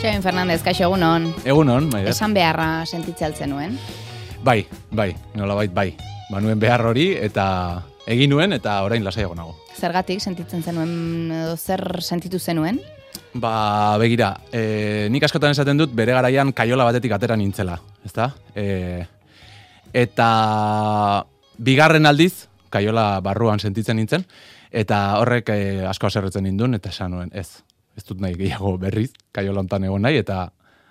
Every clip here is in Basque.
Xabin Fernandez, kaixo egunon. Egunon, bai. Esan beharra sentitze altzen nuen. Bai, bai, nolabait bai. Banuen behar hori eta egin nuen eta orain lasaiago nago. Zergatik sentitzen zenuen edo zer sentitu zenuen? Ba, begira, e, nik askotan esaten dut bere garaian kaiola batetik atera nintzela, ezta? E, eta bigarren aldiz, kaiola barruan sentitzen nintzen, eta horrek e, asko aserretzen nindun, eta esan nuen, ez, ez dut nahi gehiago berriz, kaiola hontan egon nahi, eta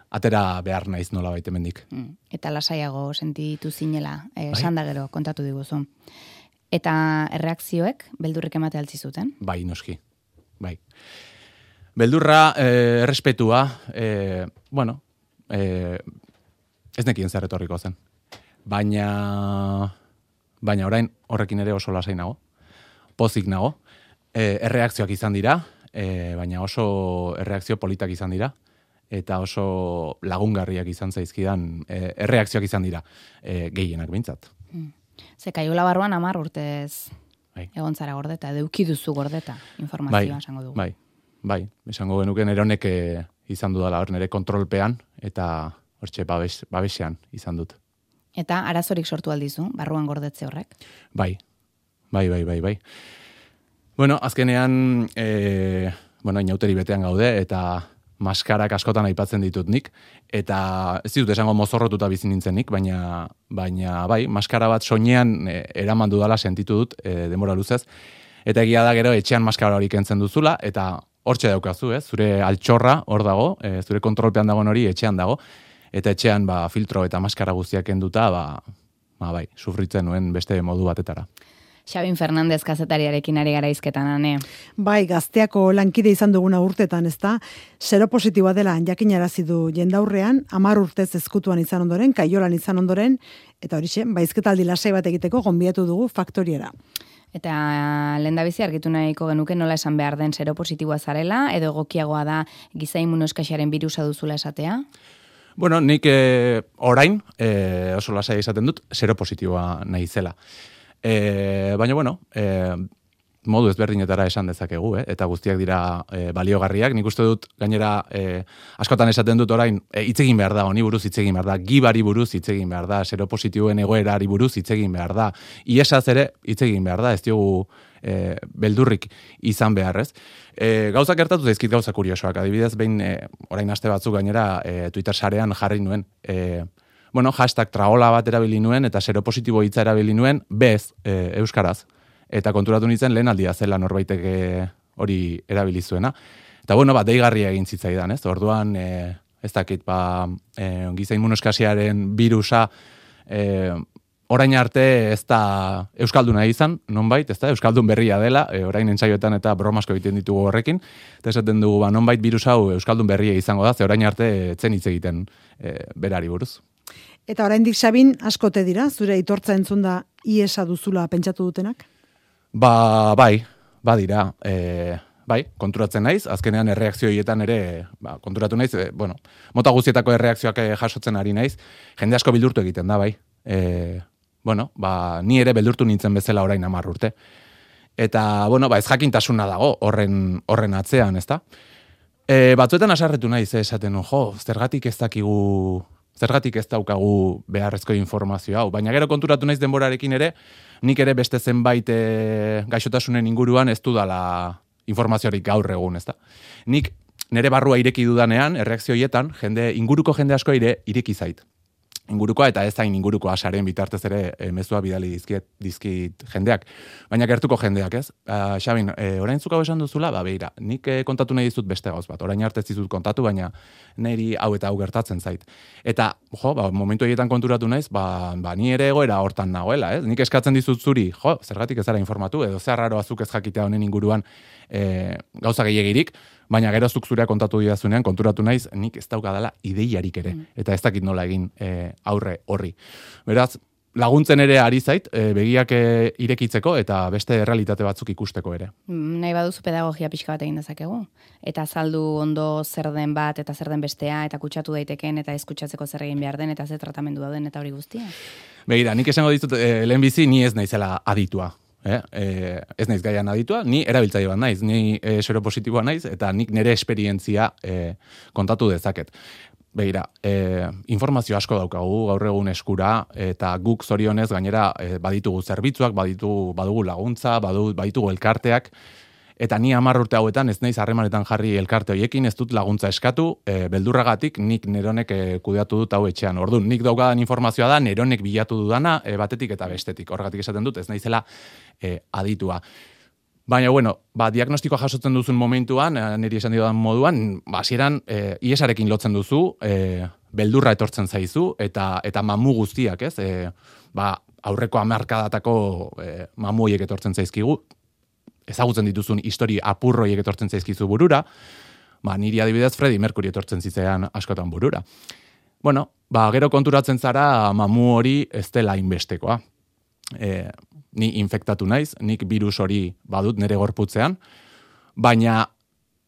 atera behar naiz nola baita mendik. Mm. Eta lasaiago sentitu zinela, eh, esan da gero, kontatu diguzu. Eta erreakzioek, beldurrik emate altzi zuten? Bai, noski, bai. Beldurra, eh, errespetua, eh, bueno, eh, ez nekien zer etorriko zen. Baina, baina orain horrekin ere oso lasai nago, pozik nago, eh, erreakzioak izan dira, eh, baina oso erreakzio politak izan dira, eta oso lagungarriak izan zaizkidan eh, erreakzioak izan dira, eh, gehienak bintzat. Ze kaiola barruan amar urtez Bai. egon zara gordeta, eduki duzu gordeta Bai, informazioa esango dugu. bai, bai, esango genuke nire honek eh, izan dudala hor nire kontrolpean, eta hortxe babes, babesean izan dut. Eta arazorik sortu aldizu, barruan gordetze horrek. Bai, bai, bai, bai, bai. Bueno, azkenean, e, bueno, inauteri betean gaude, eta maskarak askotan aipatzen ditut nik, eta ez ditut esango mozorrotuta bizi nintzen nik, baina, baina bai, maskara bat soinean e, eraman dudala sentitu dut e, denbora luzez, eta egia da gero etxean maskara hori kentzen duzula, eta hortxe daukazu, ez? zure altxorra hor dago, e, zure kontrolpean dagoen hori etxean dago, eta etxean ba, filtro eta maskara guztiak kenduta, ba, ba bai, sufritzen nuen beste modu batetara. Xabin Fernandez kazetariarekin ari gara izketan, ane. Bai, gazteako lankide izan duguna urtetan, ezta? Zero positiboa dela jakinarazi du jendaurrean, amar urtez ezkutuan izan ondoren, kaiolan izan ondoren, eta horixe, baizketaldi lasai bat egiteko gonbiatu dugu faktoriera. Eta lehen da bizi argitu nahiko genuke nola esan behar den zero positiboa zarela, edo egokiagoa da giza imunoskaxaren birusa duzula esatea? Bueno, nik eh, orain, eh, oso lasai izaten dut, zero positiboa nahi zela. E, baina, bueno, e, modu ezberdinetara esan dezakegu, eh? eta guztiak dira e, baliogarriak. Nik uste dut, gainera, e, askotan esaten dut orain, e, hitz egin behar da, honi buruz hitz egin behar da, gibari buruz hitz egin behar da, seropositiboen egoerari buruz hitz egin behar da, iesaz ere hitz egin behar da, ez diogu e, beldurrik izan beharrez. E, gauzak gertatu zaizkit gauza kuriosoak, adibidez, behin e, orain aste batzuk gainera e, Twitter sarean jarri nuen, e, bueno, hashtag traola bat erabili nuen eta seropositibo hitza erabili nuen bez e, euskaraz. Eta konturatu nintzen lehen aldia zela norbaitek e, hori erabili zuena. Eta bueno, bat deigarria egin zitzaidan, ez? Orduan, e, ez dakit, ba, e, giza immunoskasiaren virusa e, orain arte ez da euskalduna izan, nonbait, ez da, euskaldun berria dela, e, orain entsaioetan eta bromasko egiten ditugu horrekin, eta esaten dugu, ba, nonbait virus hau euskaldun berria izango da, ze orain arte etzen hitz egiten e, berari buruz. Eta oraindik Sabin askote dira, zure itortza entzun da iesa duzula pentsatu dutenak? Ba, bai, badira, e, bai, konturatzen naiz, azkenean erreakzioietan ere, ba, konturatu naiz, e, bueno, mota guztietako erreakzioak e, jasotzen ari naiz, jende asko bildurtu egiten da, bai. E, bueno, ba, ni ere beldurtu nintzen bezala orain amar urte. Eta, bueno, ba, ez jakintasuna dago horren, horren atzean, ezta? E, batzuetan asarretu naiz, eh, esaten, jo, zergatik ez dakigu zergatik ez daukagu beharrezko informazio hau. Baina gero konturatu naiz denborarekin ere, nik ere beste zenbait e, gaixotasunen inguruan ez dudala informaziorik gaur egun, ezta. Nik nere barrua ireki dudanean, erreakzioietan, jende, inguruko jende asko ire ireki zait. Ingurukoa eta ez zain inguruko asaren bitartez ere e, mezua bidali dizkiet, dizkit jendeak. Baina gertuko jendeak, ez? Uh, Xabin, e, orain zuka esan duzula, ba, beira, nik e, kontatu nahi dizut beste gauz bat. Orain arte ez dizut kontatu, baina niri hau eta hau gertatzen zait. Eta, jo, ba, momentu horietan konturatu naiz, ba, ba, ni ere egoera hortan nagoela, ez? Nik eskatzen dizut zuri, jo, zergatik ez zara informatu, edo zer raro azuk ez jakitea honen inguruan e, gauza gehiagirik, baina gero zuk zurea kontatu didazunean, konturatu naiz, nik ez daukadala ideiarik ere, eta ez dakit nola egin e, aurre horri. Beraz, laguntzen ere ari zait, e, begiak e, irekitzeko eta beste realitate batzuk ikusteko ere. Mm, Nahi baduzu pedagogia pixka bat egin dezakegu. Eta azaldu ondo zer den bat eta zer den bestea eta kutsatu daiteken eta ez kutsatzeko zer egin behar den eta ze tratamendu dauden eta hori guztia. Begira, nik esango ditut, e, lehenbizi ni ez naizela aditua. Eh? E, ez naiz gaian aditua, ni erabiltzaile bat naiz, ni e, seropositiboa naiz, eta nik nire esperientzia e, kontatu dezaket. Begira, e, informazio asko daukagu gaur egun eskura eta guk zorionez gainera e, baditugu zerbitzuak, baditu badugu laguntza, badu, baditugu elkarteak eta ni 10 urte hauetan ez naiz harremanetan jarri elkarte hoiekin, ez dut laguntza eskatu, e, beldurragatik nik neronek e, kudeatu dut hau etxean. Orduan, nik daukadan informazioa da neronek bilatu dudana e, batetik eta bestetik. Horregatik esaten dut ez naizela e, aditua. Baina, bueno, ba, diagnostikoa jasotzen duzun momentuan, eh, niri esan diodan moduan, ba, hasieran e, iesarekin lotzen duzu, e, beldurra etortzen zaizu, eta eta mamu guztiak, ez? E, ba, aurreko amarkadatako e, mamu etortzen zaizkigu, ezagutzen dituzun histori apurroiek etortzen zaizkizu burura, ba, niri adibidez Freddy Mercury etortzen zitzean askotan burura. Bueno, ba, gero konturatzen zara mamu hori ez dela inbestekoa. E, ni infektatu naiz, nik virus hori badut nere gorputzean, baina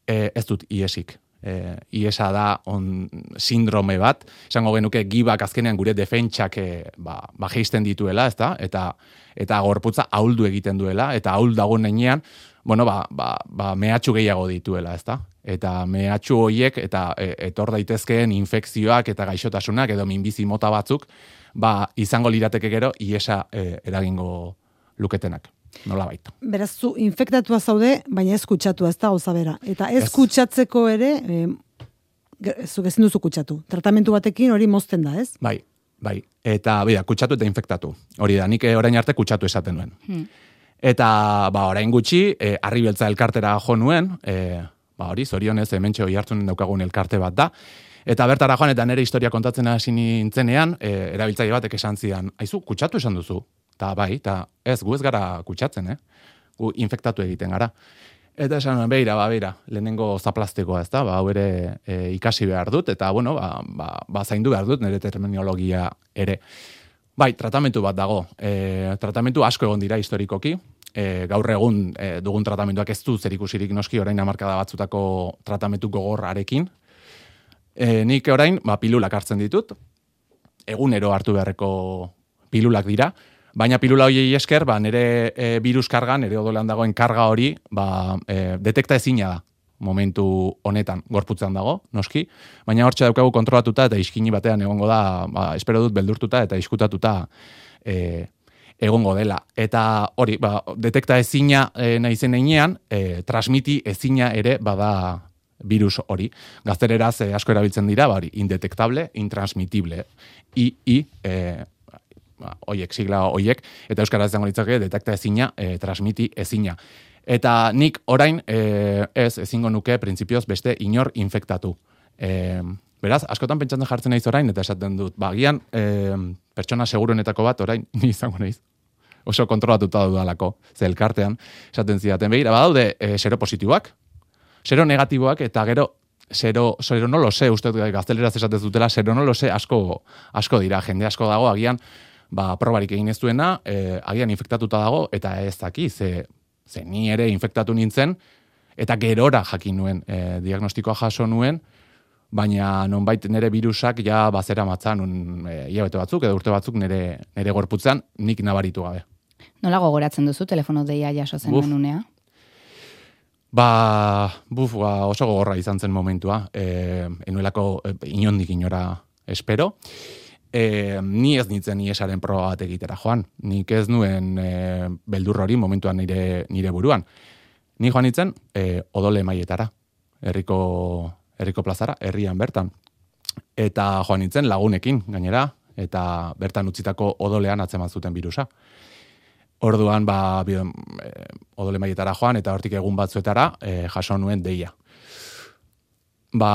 e, ez dut iesik. E, iesa da on sindrome bat, esango genuke gibak azkenean gure defentsak e, ba, ba dituela, ezta? Eta, eta gorputza ahuldu egiten duela, eta ahul dago nenean, bueno, ba, ba, ba mehatxu gehiago dituela, ezta? Eta mehatxu hoiek eta e, etor daitezkeen infekzioak eta gaixotasunak edo minbizi mota batzuk, ba, izango lirateke gero iesa e, eragingo luketenak. Nola baita. Beraz, zu infektatua zaude, baina ez kutsatu, ez da gauza bera. Eta ez, kutsatzeko ere, e, zu gezin duzu kutsatu. Tratamentu batekin hori mozten da, ez? Bai, bai. Eta, bida, kutsatu eta infektatu. Hori da, nik orain arte kutsatu esaten duen. Hmm. Eta, ba, orain gutxi, e, arri beltza elkartera jo nuen, e, ba, hori, zorionez, hemen txeo jartzen daukagun elkarte bat da. Eta bertara joan eta nere historia kontatzen hasi nintzenean, e, erabiltzaile batek esan zidan, aizu, kutsatu esan duzu, Ta bai, ta ez gu ez gara kutsatzen, eh? Gu infektatu egiten gara. Eta esan, beira, ba, beira, lehenengo zaplastikoa ez da, ba, ere e, ikasi behar dut, eta, bueno, ba, ba, ba, zaindu behar dut, nire terminologia ere. Bai, tratamentu bat dago. E, tratamentu asko egon dira historikoki, e, gaur egun e, dugun tratamentuak ez du zer ikusirik noski orain amarkada batzutako tratamentu gogorrarekin. E, nik orain, ba, pilulak hartzen ditut, egunero hartu beharreko pilulak dira, Baina pilula hoiei esker, ba, nire e, virus karga, nire odolean dagoen karga hori, ba, e, detekta ezina da momentu honetan gorputzean dago, noski, baina hortxe daukagu kontrolatuta eta iskini batean egongo da, ba, espero dut beldurtuta eta iskutatuta e, egongo dela. Eta hori, ba, detekta ezina e, nahi zen einean, e, transmiti ezina ere bada virus hori. Gaztereraz e, asko erabiltzen dira, ba, hori, indetektable, intransmitible. I, i, e, ba, oiek, sigla oiek, eta euskara ez litzake detekta ezina, e, transmiti ezina. Eta nik orain e, ez ezingo nuke printzipioz beste inor infektatu. E, beraz, askotan pentsatzen jartzen naiz orain, eta esaten dut, ba, gian, e, pertsona seguruenetako bat orain, ni izango naiz, oso kontrolatuta dudalako, ze elkartean, esaten zidaten, behira, badaude e, sero positiboak, sero negatiboak, eta gero Zero, zero no lo sé, uste gazteleraz esatez dutela, zero no lo sé, asko, asko dira, jende asko dago, agian, ba, probarik egin ez duena, e, agian infektatuta dago, eta ez daki, ze, ze ni ere infektatu nintzen, eta gerora jakin nuen, e, diagnostikoa jaso nuen, baina nonbait nire virusak ja bazera matzan, un, e, batzuk, edo urte batzuk nire, nire gorputzen, nik nabaritu gabe. Nola gogoratzen duzu telefono deia jaso zen unea? Ba, buf, ba, oso gogorra izan zen momentua, e, enuelako e, inondik inora espero e, ni ez nintzen ni esaren proba bat egitera joan. Nik ez nuen e, beldur hori momentuan nire, nire buruan. Ni joan nintzen e, odole maietara, herriko, herriko plazara, herrian bertan. Eta joan nintzen lagunekin, gainera, eta bertan utzitako odolean atzeman zuten birusa. Orduan, ba, bi, e, odole maietara joan, eta hortik egun batzuetara e, jaso nuen deia. Ba,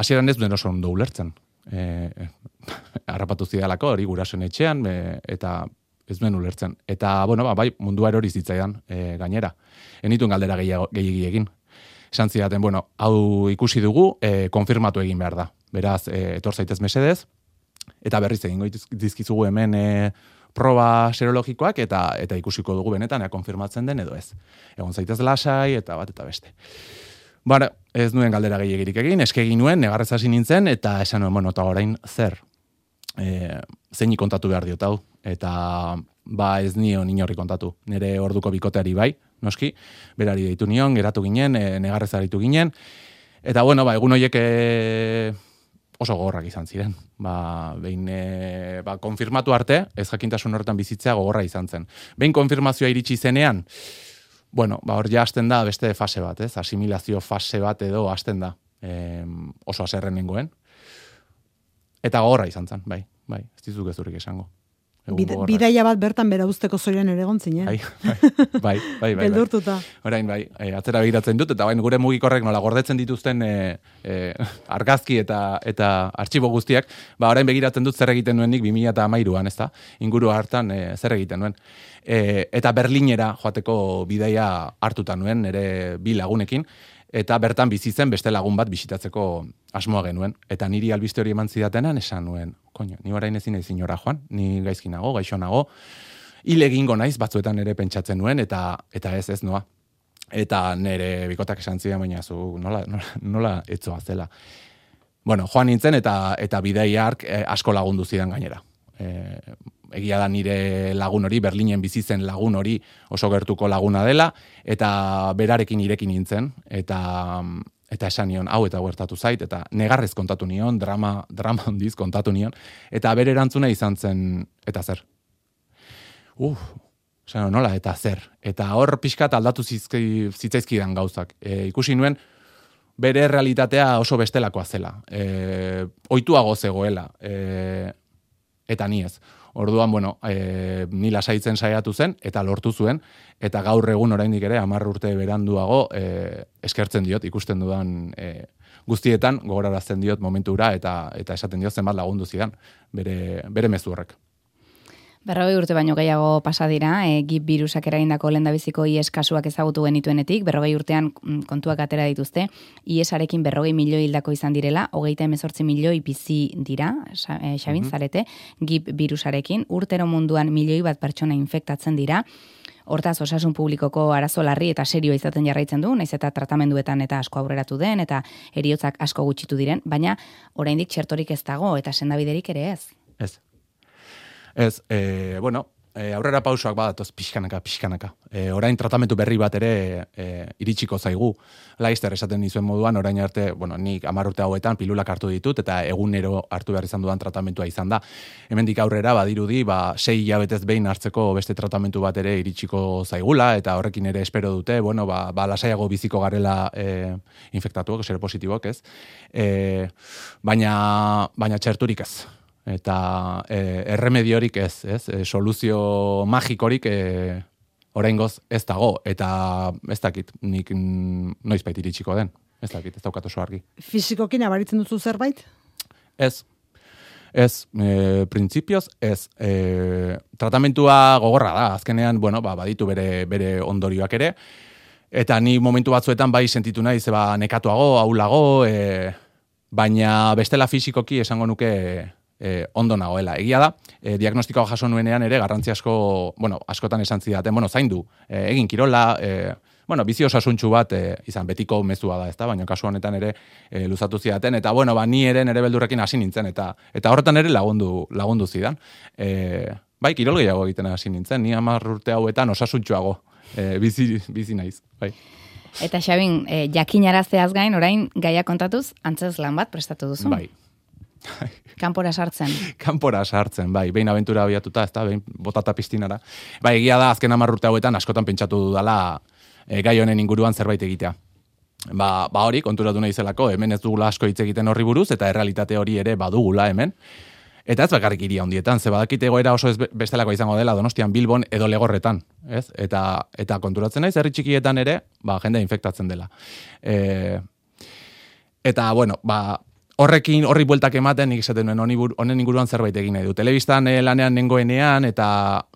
hasieran ez duen oso ondo ulertzen e, harrapatu zidalako, hori gurasoen etxean, eta ez duen ulertzen. Eta, bueno, ba, bai, mundua erori zitzaidan e, gainera. Enituen galdera gehiagi egin. Esan zidaten, bueno, hau ikusi dugu, e, konfirmatu egin behar da. Beraz, e, etor zaitez mesedez, eta berriz egin dizkizugu hemen e, proba serologikoak, eta eta ikusiko dugu benetan, ea konfirmatzen den edo ez. Egon zaitez lasai, eta bat eta beste. Bara, ez nuen galdera gehiagirik egin, eske egin nuen, negarrez hasi nintzen, eta esan nuen, bueno, eta orain zer, e, zein kontatu behar diot hau, eta ba ez nion inorri kontatu. Nire orduko bikoteari bai, noski, berari deitu nion, geratu ginen, e, negarrez aritu ginen, eta bueno, ba, egun horiek e, oso gogorrak izan ziren. Ba, behin, e, ba, konfirmatu arte, ez jakintasun horretan bizitzea gogorra izan zen. Behin konfirmazioa iritsi zenean, bueno, ba, hor ja hasten da beste fase bat, ez? Asimilazio fase bat edo hasten da. E, oso aserren nengoen. Eta gogorra izan zen, bai, bai, ez dizuk ez esango. Bid, bidaia bat bertan bera usteko zoian ere gontzin, eh? Bai, bai, bai, bai. bai, bai. Beldurtuta. Orain, bai, e, atzera begiratzen dut, eta bain gure mugikorrek nola gordetzen dituzten e, e, argazki eta eta artxibo guztiak, ba, orain begiratzen dut zer egiten nuen nik 2000 eta amairuan, ez da? Inguru hartan e, zer egiten nuen. E, eta Berlinera joateko bidaia hartuta nuen, nire bi lagunekin, eta bertan bizi zen beste lagun bat bisitatzeko asmoa genuen. Eta niri albiste hori eman zidatenan esan nuen, koño, ni orain ezin ezin ora joan, ni gaizki nago, gaixo nago, hile egingo naiz batzuetan ere pentsatzen nuen, eta eta ez ez noa. Eta nire bikotak esan zidan, baina zu nola, nola, nola etzoa zela. Bueno, joan nintzen eta eta bidei hark eh, asko lagundu zidan gainera. Eh, egia da nire lagun hori, Berlinen bizi zen lagun hori oso gertuko laguna dela, eta berarekin irekin nintzen, eta eta esan nion, hau eta huertatu zait, eta negarrez kontatu nion, drama, drama handiz kontatu nion, eta bere erantzuna izan zen, eta zer? Uf, esan nola, eta zer? Eta hor pixkat aldatu zitzaizkidan gauzak. E, ikusi nuen, bere realitatea oso bestelakoa zela. E, oituago zegoela. E, eta ni ez. Orduan, bueno, e, ni lasaitzen saiatu zen, eta lortu zuen, eta gaur egun oraindik ere, amar urte beranduago, e, eskertzen diot, ikusten dudan e, guztietan, gogorarazten diot momentura, eta eta esaten diot zenbat lagundu zidan, bere, bere mezu horrek. Berrogei urte baino gehiago pasa dira, e, gip virusak eragindako lendabiziko IES kasuak ezagutu genituenetik, berrogei urtean mm, kontuak atera dituzte, IESarekin berrogei milioi hildako izan direla, hogeita emezortzi milioi bizi dira, e, xabin, mm zarete, gip virusarekin, urtero munduan milioi bat pertsona infektatzen dira, Hortaz, osasun publikoko arazo larri eta serio izaten jarraitzen du, naiz eta tratamenduetan eta asko aurreratu den, eta eriotzak asko gutxitu diren, baina oraindik txertorik ez dago, eta sendabiderik ere ez. Ez, Ez, e, bueno, e, aurrera pausoak badatoz pixkanaka, pixkanaka. E, orain tratamentu berri bat ere e, iritsiko zaigu. Laizter esaten dizuen moduan, orain arte, bueno, nik amar urte hauetan pilulak hartu ditut, eta egunero hartu behar izan dudan tratamentua izan da. Hemendik aurrera, badirudi, ba, sei jabetez behin hartzeko beste tratamentu bat ere iritsiko zaigula, eta horrekin ere espero dute, bueno, ba, ba lasaiago biziko garela e, infektatuak, positiboak ez. E, baina, baina txerturik ez eta e, erremediorik ez, ez? E, soluzio magikorik e, oraingoz ez dago eta ez dakit nik noiz bait iritsiko den. Ez dakit, ez daukat oso argi. Fizikokin abaritzen duzu zerbait? Ez. Ez, e, printzipioz, ez. E, tratamentua gogorra da, azkenean, bueno, ba, baditu bere, bere ondorioak ere, eta ni momentu batzuetan bai sentitu nahi, zeba nekatuago, aulago, e, baina bestela fizikoki esango nuke e, ondo nagoela. Egia da, e, diagnostikoa jaso nuenean ere garrantzi asko, bueno, askotan esan zidaten, bueno, zaindu, e, egin kirola, e, bueno, bizi osasuntxu bat e, izan betiko mezua da, ezta? Baina kasu honetan ere e, luzatu zidaten eta bueno, ba ni ere nere beldurrekin hasi nintzen eta eta horretan ere lagundu lagundu zidan. E, bai, kirol gehiago egiten hasi nintzen, ni 10 urte hauetan osasuntxuago e, bizi bizi naiz, bai. Eta Xabin, e, jakinarazeaz gain orain gaia kontatuz antzez lan bat prestatu duzu. Bai. Kanpora sartzen. Kanpora sartzen, bai. Behin abentura abiatuta, ez da, behin botata piztinara. Bai, egia da, azken amarrurte hauetan, askotan pentsatu dudala e, gai honen inguruan zerbait egitea. Ba, ba hori, konturatu nahi zelako, hemen ez dugula asko hitz egiten horri buruz, eta errealitate hori ere badugula hemen. Eta ez bakarrik iria hondietan, ze badakite egoera oso ez bestelako izango dela Donostian Bilbon edo Legorretan, ez? Eta eta konturatzen naiz herri txikietan ere, ba jende infektatzen dela. E, eta bueno, ba horrekin horri bueltak ematen nik esaten nuen honen inguruan zerbait egin nahi du. Telebistan eh, lanean nengoenean eta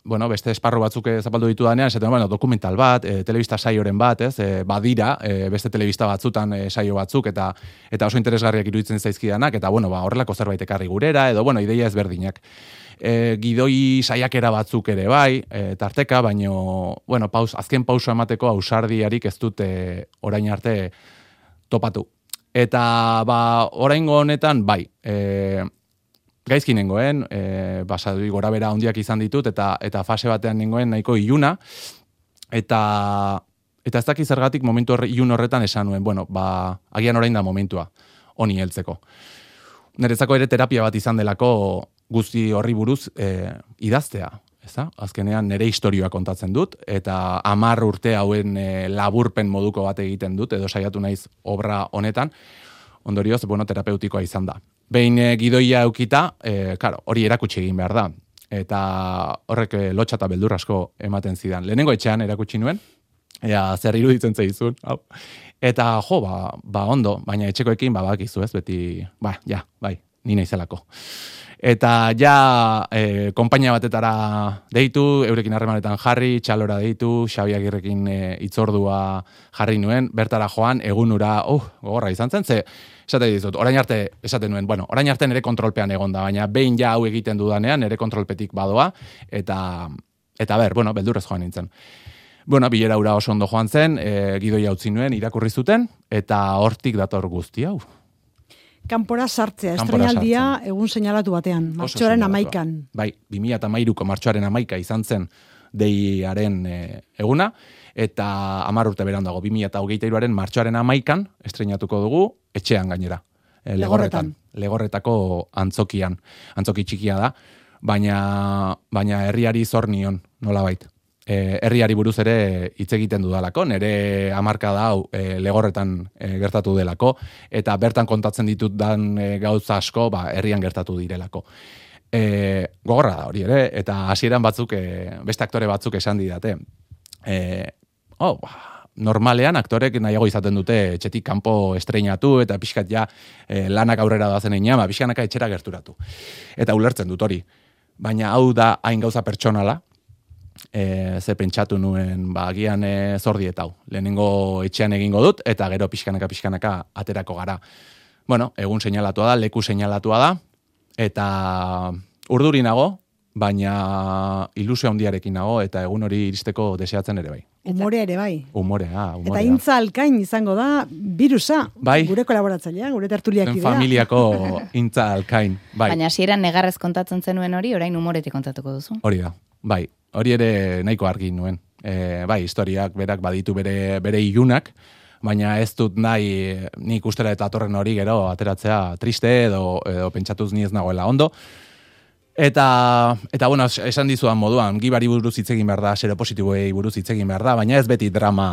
bueno, beste esparru batzuk eh, zapaldu ditu danean, esaten bueno, dokumental bat, e, telebista saioren bat, ez? E, badira, e, beste telebista batzutan e, saio batzuk eta eta oso interesgarriak iruditzen zaizkidanak eta bueno, ba horrelako zerbait ekarri gurera edo bueno, ideia ezberdinak. E, gidoi saiakera batzuk ere bai, e, tarteka, baino bueno, paus, azken pauso emateko ausardiarik ez dute orain arte topatu. Eta ba, oraingo honetan bai, e, gaizki nengoen, e, basadui gora bera handiak izan ditut, eta eta fase batean nengoen nahiko iluna, eta eta ez dakiz zergatik momentu horre, ilun horretan esan nuen, bueno, ba, agian orain da momentua, honi heltzeko. Neretzako ere terapia bat izan delako guzti horri buruz e, idaztea, ez Azkenean nere historioa kontatzen dut, eta amar urte hauen e, laburpen moduko bat egiten dut, edo saiatu naiz obra honetan, ondorioz, bueno, terapeutikoa izan da. Behin e, gidoia eukita, e, karo, hori erakutsi egin behar da, eta horrek e, lotxa eta beldur asko ematen zidan. Lehenengo etxean erakutsi nuen, ea zer iruditzen zaizun, hau. Eta jo, ba, ba ondo, baina etxekoekin ba bakizu, ez beti, ba, ja, bai, ni naizelako. Eta ja e, konpainia batetara deitu, eurekin harremanetan jarri, txalora deitu, Xabi Agirrekin e, itzordua jarri nuen, bertara joan, egunura, uh, gogorra izan zen, ze, esate dizut, orain arte, esaten nuen, bueno, orain arte nere kontrolpean egonda, baina behin ja hau egiten dudanean, nere kontrolpetik badoa, eta, eta ber, bueno, beldurrez joan nintzen. Bueno, bilera ura oso ondo joan zen, e, gidoia utzi nuen, irakurri zuten, eta hortik dator guzti hau kanpora sartzea, estrenaldia egun seinalatu batean, martxoaren amaikan. Bai, 2008ko martxoaren amaika izan zen deiaren e, eguna, eta amar urte beran dago, 2008aren martxoaren amaikan estrenatuko dugu, etxean gainera. E, legorretan. Legorretako antzokian. Antzoki txikia da, baina, baina herriari zor nion, nola baita e, herriari buruz ere hitz egiten dudalako, nire amarka da hau e, legorretan e, gertatu delako, eta bertan kontatzen ditut dan e, gauza asko, ba, herrian gertatu direlako. E, gogorra da hori ere, eta hasieran batzuk, e, beste aktore batzuk esan didate. E, oh, ba, normalean aktorek nahiago izaten dute etxetik kanpo estreinatu eta pixkat ja e, lanak aurrera doazen einan, ba, pixkanaka etxera gerturatu. Eta ulertzen dut hori. Baina hau da hain gauza pertsonala, e, ze pentsatu nuen ba, agian e, zordietau. Lehenengo etxean egingo dut, eta gero pixkanaka pixkanaka aterako gara. Bueno, egun seinalatua da, leku seinalatua da, eta urduri nago, baina ilusio handiarekin nago, eta egun hori iristeko deseatzen ere bai. Umore ere bai. Umore, ah, umore. Eta intza alkain izango da, virusa, bai. gure kolaboratzailea, gure tertuliak idea. familiako intza alkain, bai. Baina hasieran negarrez kontatzen zenuen hori, orain umoretik kontatuko duzu. Hori da, bai hori ere nahiko argi nuen. E, bai, historiak berak baditu bere, bere ilunak, baina ez dut nahi nik ustera eta atorren hori gero ateratzea triste edo, edo pentsatuz ni ez nagoela ondo. Eta, eta bueno, esan dizuan moduan, gibari buruz hitz egin behar da, seropositiboei buruz hitz egin behar da, baina ez beti drama,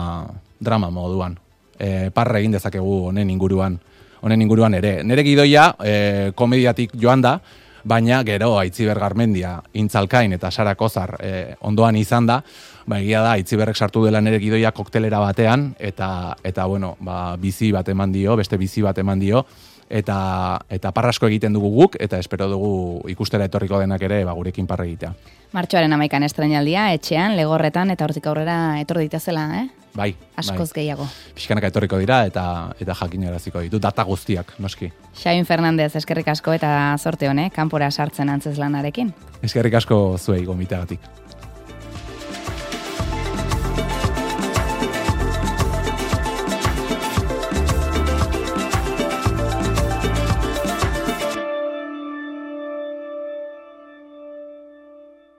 drama moduan. E, parra egin dezakegu honen inguruan, honen inguruan ere. Nere gidoia, e, komediatik joan da, baina gero Aitziber Garmendia intzalkain eta Sara Kozar e, ondoan izan da, ba egia da Aitziberrek sartu dela nere gidoia koktelera batean eta eta bueno, ba, bizi bat eman dio, beste bizi bat eman dio eta eta parrasko egiten dugu guk eta espero dugu ikustera etorriko denak ere ba gurekin parra egitea. Martxoaren amaikan estrenaldia, etxean, legorretan, eta hortik aurrera etor ditazela, eh? Bai. Askoz bai. gehiago. Piskanaka etorriko dira, eta eta jakin eraziko ditu, data guztiak, noski. Xain Fernandez, eskerrik asko eta sorte honek, kanpora sartzen antzes lanarekin. Eskerrik asko zuei gomiteagatik.